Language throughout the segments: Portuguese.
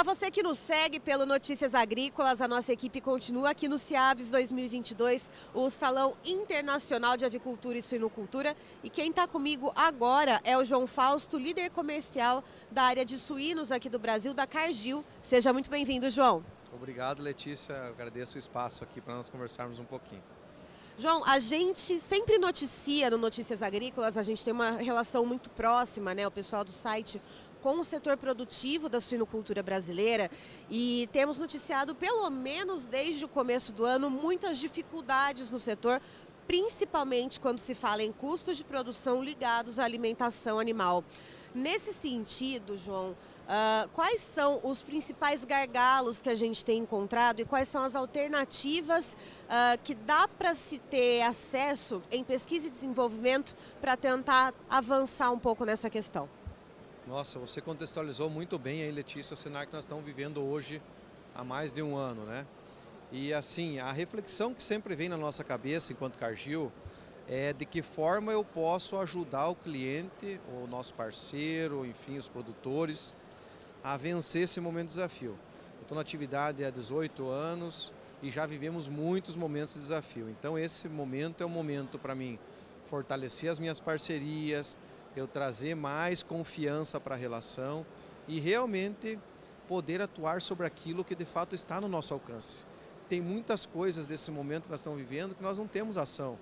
Olá, você que nos segue pelo Notícias Agrícolas. A nossa equipe continua aqui no Ciaves 2022, o Salão Internacional de Avicultura e Suinocultura. E quem está comigo agora é o João Fausto, líder comercial da área de suínos aqui do Brasil, da Cargill. Seja muito bem-vindo, João. Obrigado, Letícia. Eu agradeço o espaço aqui para nós conversarmos um pouquinho. João, a gente sempre noticia no Notícias Agrícolas, a gente tem uma relação muito próxima, né? O pessoal do site com o setor produtivo da suinocultura brasileira e temos noticiado, pelo menos desde o começo do ano, muitas dificuldades no setor, principalmente quando se fala em custos de produção ligados à alimentação animal. Nesse sentido, João, uh, quais são os principais gargalos que a gente tem encontrado e quais são as alternativas uh, que dá para se ter acesso em pesquisa e desenvolvimento para tentar avançar um pouco nessa questão? Nossa, você contextualizou muito bem aí, Letícia, o cenário que nós estamos vivendo hoje há mais de um ano, né? E assim, a reflexão que sempre vem na nossa cabeça enquanto Cargill é de que forma eu posso ajudar o cliente, o nosso parceiro, enfim, os produtores, a vencer esse momento de desafio. Eu estou na atividade há 18 anos e já vivemos muitos momentos de desafio. Então esse momento é um momento para mim fortalecer as minhas parcerias, eu trazer mais confiança para a relação e realmente poder atuar sobre aquilo que de fato está no nosso alcance. Tem muitas coisas desse momento que nós estamos vivendo que nós não temos ação.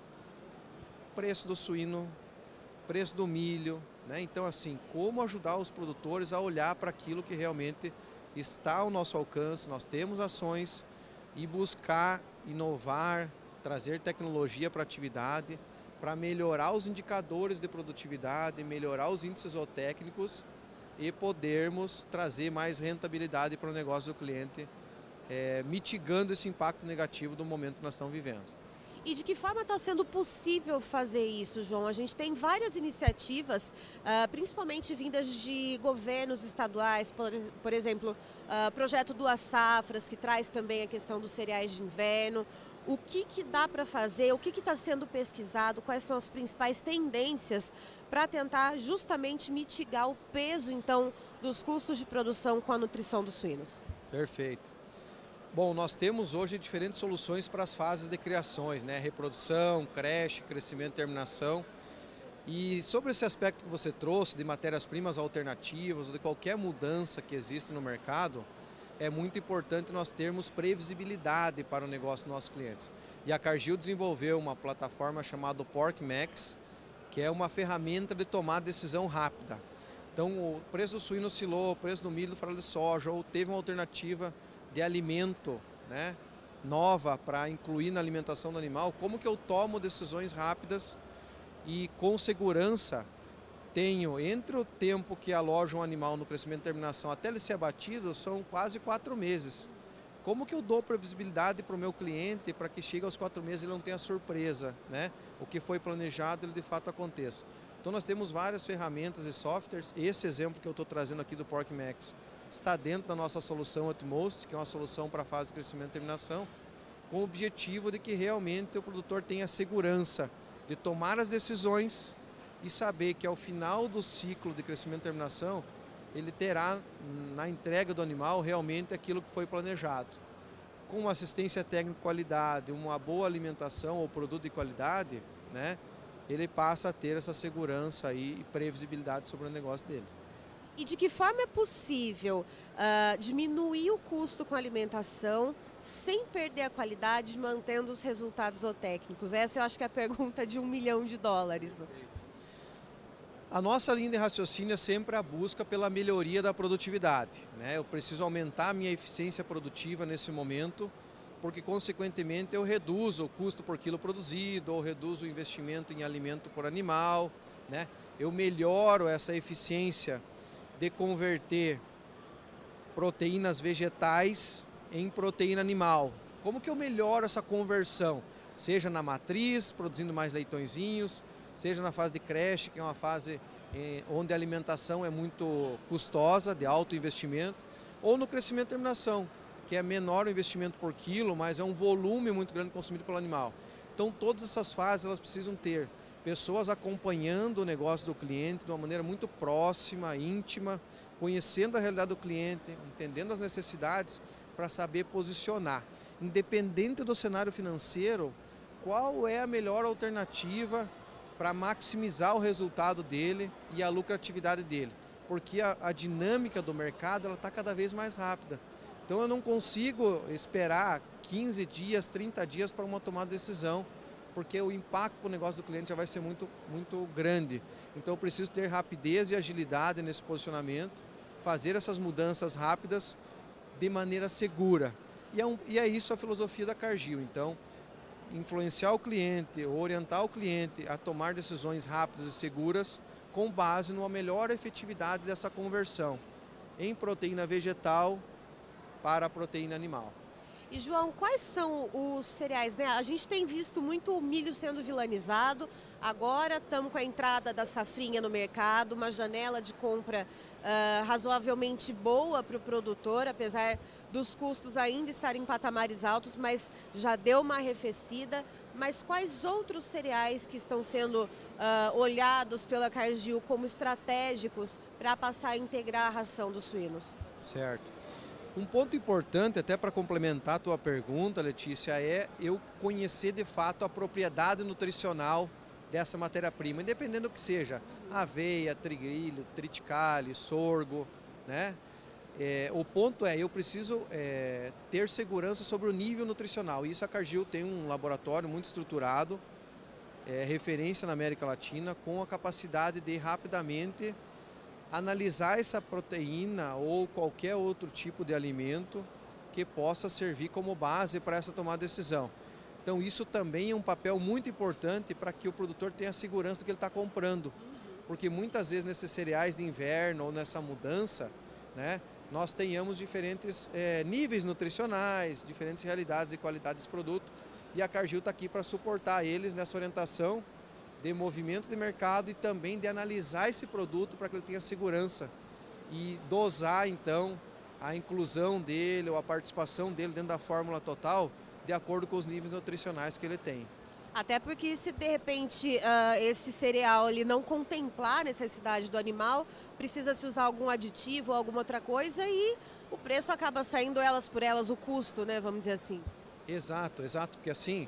Preço do suíno, preço do milho, né? Então assim, como ajudar os produtores a olhar para aquilo que realmente está ao nosso alcance, nós temos ações e buscar inovar, trazer tecnologia para a atividade para melhorar os indicadores de produtividade, melhorar os índices zootécnicos e podermos trazer mais rentabilidade para o negócio do cliente, é, mitigando esse impacto negativo do momento que nós estamos vivendo. E de que forma está sendo possível fazer isso, João? A gente tem várias iniciativas, uh, principalmente vindas de governos estaduais, por, exemplo, uh, projeto Duas Safras, que traz também a questão dos cereais de inverno. O que, que dá para fazer? O que está sendo pesquisado? Quais são as principais tendências para tentar justamente mitigar o peso, então, dos custos de produção com a nutrição dos suínos? Perfeito. Bom, nós temos hoje diferentes soluções para as fases de criações, né? Reprodução, creche, crescimento terminação. E sobre esse aspecto que você trouxe de matérias-primas alternativas ou de qualquer mudança que existe no mercado, é muito importante nós termos previsibilidade para o negócio dos nossos clientes. E a Cargill desenvolveu uma plataforma chamada PorkMax, que é uma ferramenta de tomar decisão rápida. Então, o preço do suíno oscilou, o preço do milho do farelo de soja, ou teve uma alternativa de alimento né, nova para incluir na alimentação do animal, como que eu tomo decisões rápidas e com segurança tenho entre o tempo que aloja um animal no crescimento e terminação até ele ser abatido, são quase quatro meses. Como que eu dou previsibilidade para o meu cliente para que chegue aos quatro meses ele não tenha surpresa, né? O que foi planejado ele de fato aconteça. Então nós temos várias ferramentas e softwares. Esse exemplo que eu estou trazendo aqui do PorkMax está dentro da nossa solução Utmost, que é uma solução para a fase de crescimento e terminação, com o objetivo de que realmente o produtor tenha segurança de tomar as decisões e saber que ao final do ciclo de crescimento e terminação, ele terá na entrega do animal realmente aquilo que foi planejado. Com uma assistência técnica de qualidade, uma boa alimentação ou produto de qualidade, né, ele passa a ter essa segurança e previsibilidade sobre o negócio dele. E de que forma é possível uh, diminuir o custo com a alimentação sem perder a qualidade, mantendo os resultados zootécnicos? Essa eu acho que é a pergunta de um milhão de dólares. Né? A nossa linha de raciocínio é sempre a busca pela melhoria da produtividade. Né? Eu preciso aumentar a minha eficiência produtiva nesse momento, porque consequentemente eu reduzo o custo por quilo produzido, ou reduzo o investimento em alimento por animal, né? eu melhoro essa eficiência de converter proteínas vegetais em proteína animal. Como que eu melhoro essa conversão? Seja na matriz, produzindo mais leitõezinhos, seja na fase de creche, que é uma fase eh, onde a alimentação é muito custosa, de alto investimento, ou no crescimento e terminação, que é menor o investimento por quilo, mas é um volume muito grande consumido pelo animal. Então todas essas fases elas precisam ter pessoas acompanhando o negócio do cliente de uma maneira muito próxima, íntima, conhecendo a realidade do cliente, entendendo as necessidades para saber posicionar. Independente do cenário financeiro, qual é a melhor alternativa para maximizar o resultado dele e a lucratividade dele. Porque a, a dinâmica do mercado está cada vez mais rápida. Então eu não consigo esperar 15 dias, 30 dias para uma tomada de decisão porque o impacto para o negócio do cliente já vai ser muito, muito grande. Então eu preciso ter rapidez e agilidade nesse posicionamento, fazer essas mudanças rápidas de maneira segura. E é, um, e é isso a filosofia da Cargill. Então, influenciar o cliente, orientar o cliente a tomar decisões rápidas e seguras com base numa melhor efetividade dessa conversão em proteína vegetal para a proteína animal. E João, quais são os cereais? Né? A gente tem visto muito o milho sendo vilanizado. Agora estamos com a entrada da safrinha no mercado, uma janela de compra uh, razoavelmente boa para o produtor, apesar dos custos ainda estarem em patamares altos, mas já deu uma arrefecida. Mas quais outros cereais que estão sendo uh, olhados pela Cargill como estratégicos para passar a integrar a ração dos suínos? Certo. Um ponto importante, até para complementar a tua pergunta, Letícia, é eu conhecer de fato a propriedade nutricional dessa matéria-prima, independendo do que seja, aveia, trigrilho, triticale, sorgo, né? É, o ponto é, eu preciso é, ter segurança sobre o nível nutricional. Isso a Cargill tem um laboratório muito estruturado, é, referência na América Latina, com a capacidade de rapidamente analisar essa proteína ou qualquer outro tipo de alimento que possa servir como base para essa tomada de decisão. Então isso também é um papel muito importante para que o produtor tenha segurança do que ele está comprando. Porque muitas vezes nesses cereais de inverno ou nessa mudança, né, nós tenhamos diferentes é, níveis nutricionais, diferentes realidades e qualidade desse produto. E a Cargill está aqui para suportar eles nessa orientação de movimento de mercado e também de analisar esse produto para que ele tenha segurança e dosar então a inclusão dele ou a participação dele dentro da fórmula total de acordo com os níveis nutricionais que ele tem. Até porque se de repente uh, esse cereal ele não contemplar a necessidade do animal, precisa se usar algum aditivo ou alguma outra coisa e o preço acaba saindo elas por elas, o custo, né, vamos dizer assim. Exato, exato, porque assim,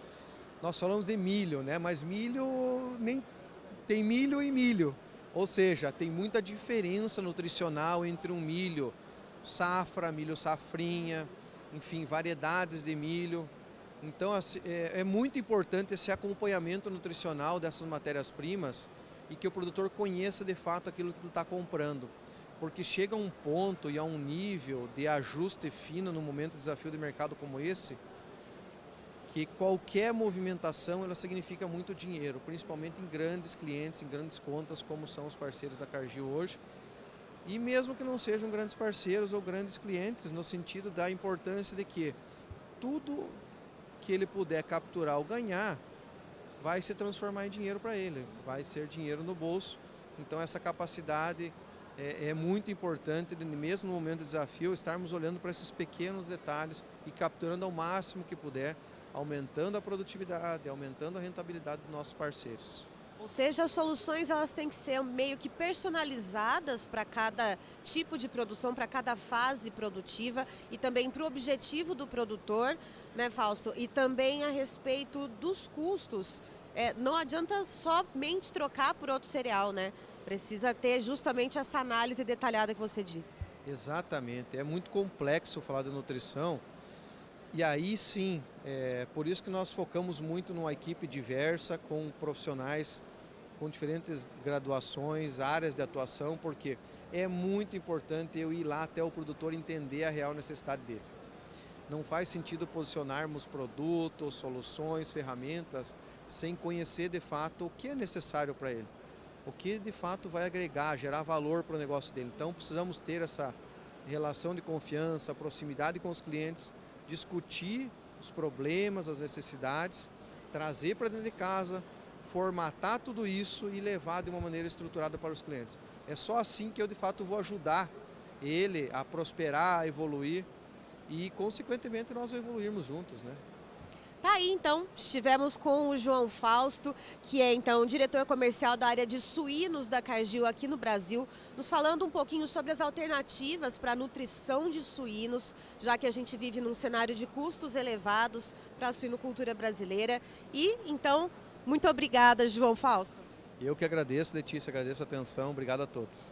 nós falamos de milho, né? Mas milho nem tem milho e milho. Ou seja, tem muita diferença nutricional entre um milho safra, milho safrinha, enfim, variedades de milho. Então assim, é, é muito importante esse acompanhamento nutricional dessas matérias-primas e que o produtor conheça de fato aquilo que ele está comprando. Porque chega a um ponto e a um nível de ajuste fino no momento de desafio de mercado como esse, que qualquer movimentação ela significa muito dinheiro, principalmente em grandes clientes, em grandes contas, como são os parceiros da Cargill hoje. E mesmo que não sejam grandes parceiros ou grandes clientes, no sentido da importância de que tudo que ele puder capturar ou ganhar vai se transformar em dinheiro para ele, vai ser dinheiro no bolso. Então essa capacidade é, é, muito importante, mesmo no momento de desafio, estarmos olhando para esses pequenos detalhes e capturando ao máximo que puder aumentando a produtividade, aumentando a rentabilidade dos nossos parceiros. Ou seja, as soluções elas têm que ser meio que personalizadas para cada tipo de produção, para cada fase produtiva e também para o objetivo do produtor, né, Fausto? E também a respeito dos custos. É, não adianta somente trocar por outro cereal, né? Precisa ter justamente essa análise detalhada que você disse. Exatamente. É muito complexo falar de nutrição e aí sim, é por isso que nós focamos muito numa equipe diversa, com profissionais com diferentes graduações, áreas de atuação, porque é muito importante eu ir lá até o produtor entender a real necessidade dele. Não faz sentido posicionarmos produtos, soluções, ferramentas sem conhecer de fato o que é necessário para ele, o que de fato vai agregar, gerar valor para o negócio dele. Então precisamos ter essa relação de confiança, proximidade com os clientes discutir os problemas, as necessidades, trazer para dentro de casa, formatar tudo isso e levar de uma maneira estruturada para os clientes. É só assim que eu de fato vou ajudar ele a prosperar, a evoluir e consequentemente nós evoluirmos juntos, né? Tá aí então, estivemos com o João Fausto, que é então diretor comercial da área de suínos da Cargill aqui no Brasil, nos falando um pouquinho sobre as alternativas para a nutrição de suínos, já que a gente vive num cenário de custos elevados para a suinocultura brasileira. E então, muito obrigada, João Fausto. Eu que agradeço, Letícia, agradeço a atenção, obrigado a todos.